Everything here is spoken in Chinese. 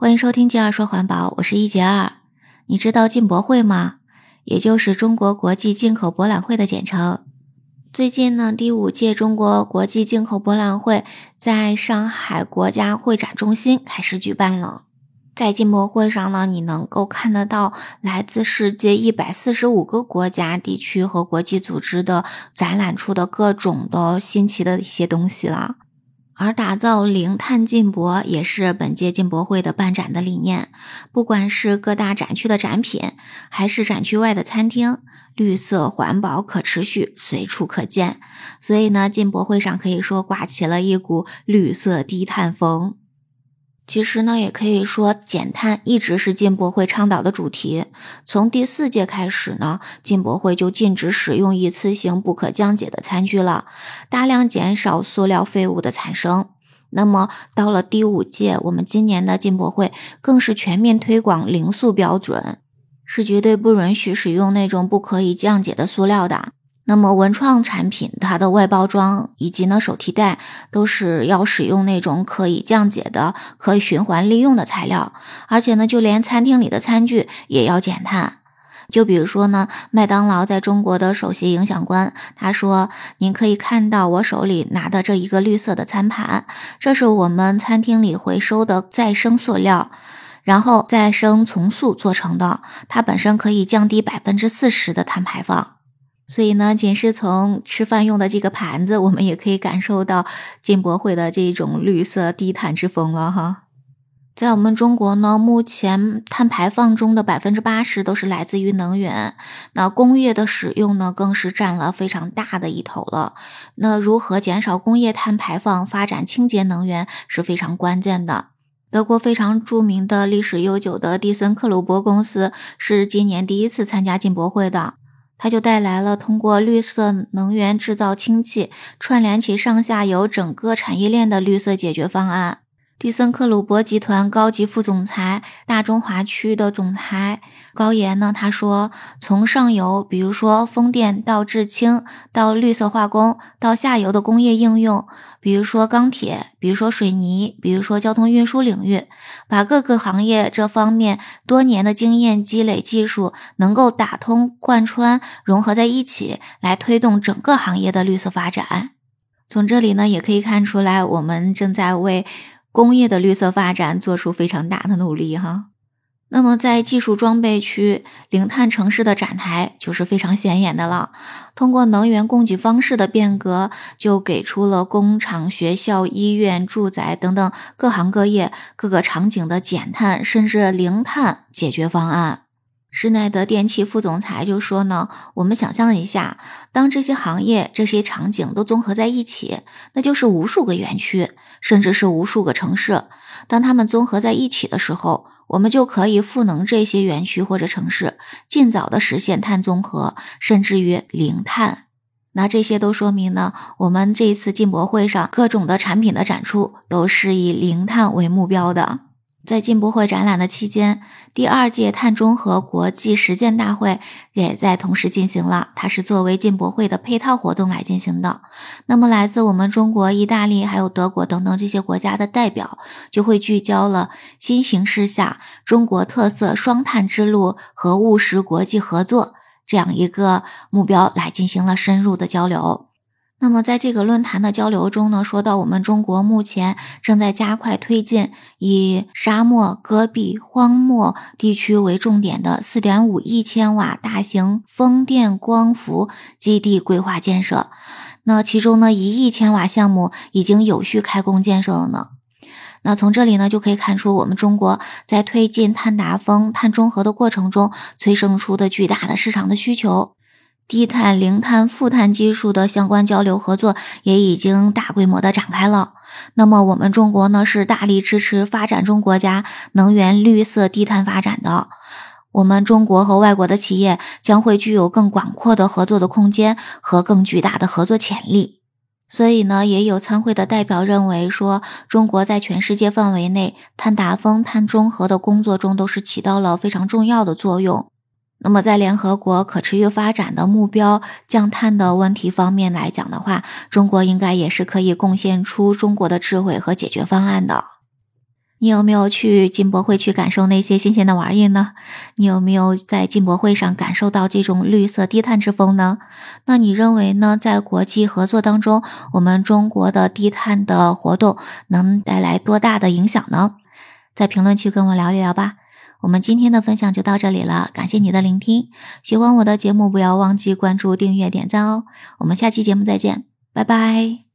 欢迎收听杰二说环保，我是一杰二。你知道进博会吗？也就是中国国际进口博览会的简称。最近呢，第五届中国国际进口博览会在上海国家会展中心开始举办了。在进博会上呢，你能够看得到来自世界一百四十五个国家、地区和国际组织的展览出的各种的新奇的一些东西啦。而打造零碳进博也是本届进博会的办展的理念。不管是各大展区的展品，还是展区外的餐厅，绿色环保、可持续随处可见。所以呢，进博会上可以说刮起了一股绿色低碳风。其实呢，也可以说减碳一直是进博会倡导的主题。从第四届开始呢，进博会就禁止使用一次性不可降解的餐具了，大量减少塑料废物的产生。那么到了第五届，我们今年的进博会更是全面推广零塑标准，是绝对不允许使用那种不可以降解的塑料的。那么文创产品，它的外包装以及呢手提袋都是要使用那种可以降解的、可以循环利用的材料，而且呢，就连餐厅里的餐具也要减碳。就比如说呢，麦当劳在中国的首席影响官他说：“您可以看到我手里拿的这一个绿色的餐盘，这是我们餐厅里回收的再生塑料，然后再生重塑做成的，它本身可以降低百分之四十的碳排放。”所以呢，仅是从吃饭用的这个盘子，我们也可以感受到进博会的这种绿色低碳之风了哈。在我们中国呢，目前碳排放中的百分之八十都是来自于能源，那工业的使用呢，更是占了非常大的一头了。那如何减少工业碳排放，发展清洁能源是非常关键的。德国非常著名的历史悠久的蒂森克鲁伯公司是今年第一次参加进博会的。它就带来了通过绿色能源制造氢气，串联起上下游整个产业链的绿色解决方案。蒂森克鲁伯集团高级副总裁、大中华区的总裁高岩呢，他说：“从上游，比如说风电到制氢，到绿色化工，到下游的工业应用，比如说钢铁，比如说水泥，比如说交通运输领域，把各个行业这方面多年的经验积累、技术能够打通贯穿、融合在一起，来推动整个行业的绿色发展。从这里呢，也可以看出来，我们正在为。”工业的绿色发展做出非常大的努力哈。那么在技术装备区，零碳城市的展台就是非常显眼的了。通过能源供给方式的变革，就给出了工厂、学校、医院、住宅等等各行各业各个场景的减碳甚至零碳解决方案。施耐德电器副总裁就说呢：“我们想象一下，当这些行业、这些场景都综合在一起，那就是无数个园区。”甚至是无数个城市，当它们综合在一起的时候，我们就可以赋能这些园区或者城市，尽早的实现碳综合，甚至于零碳。那这些都说明呢，我们这一次进博会上各种的产品的展出都是以零碳为目标的。在进博会展览的期间，第二届碳中和国际实践大会也在同时进行了。它是作为进博会的配套活动来进行的。那么，来自我们中国、意大利还有德国等等这些国家的代表，就会聚焦了新形势下中国特色双碳之路和务实国际合作这样一个目标来进行了深入的交流。那么，在这个论坛的交流中呢，说到我们中国目前正在加快推进以沙漠、戈壁、荒漠地区为重点的四点五亿千瓦大型风电光伏基地规划建设。那其中呢，一亿千瓦项目已经有序开工建设了呢。那从这里呢，就可以看出我们中国在推进碳达峰、碳中和的过程中催生出的巨大的市场的需求。低碳、零碳、负碳技术的相关交流合作也已经大规模的展开了。那么，我们中国呢是大力支持发展中国家能源绿色低碳发展的。我们中国和外国的企业将会具有更广阔的合作的空间和更巨大的合作潜力。所以呢，也有参会的代表认为说，中国在全世界范围内碳达峰、碳中和的工作中都是起到了非常重要的作用。那么，在联合国可持续发展的目标降碳的问题方面来讲的话，中国应该也是可以贡献出中国的智慧和解决方案的。你有没有去进博会去感受那些新鲜的玩意呢？你有没有在进博会上感受到这种绿色低碳之风呢？那你认为呢？在国际合作当中，我们中国的低碳的活动能带来多大的影响呢？在评论区跟我聊一聊吧。我们今天的分享就到这里了，感谢你的聆听。喜欢我的节目，不要忘记关注、订阅、点赞哦。我们下期节目再见，拜拜。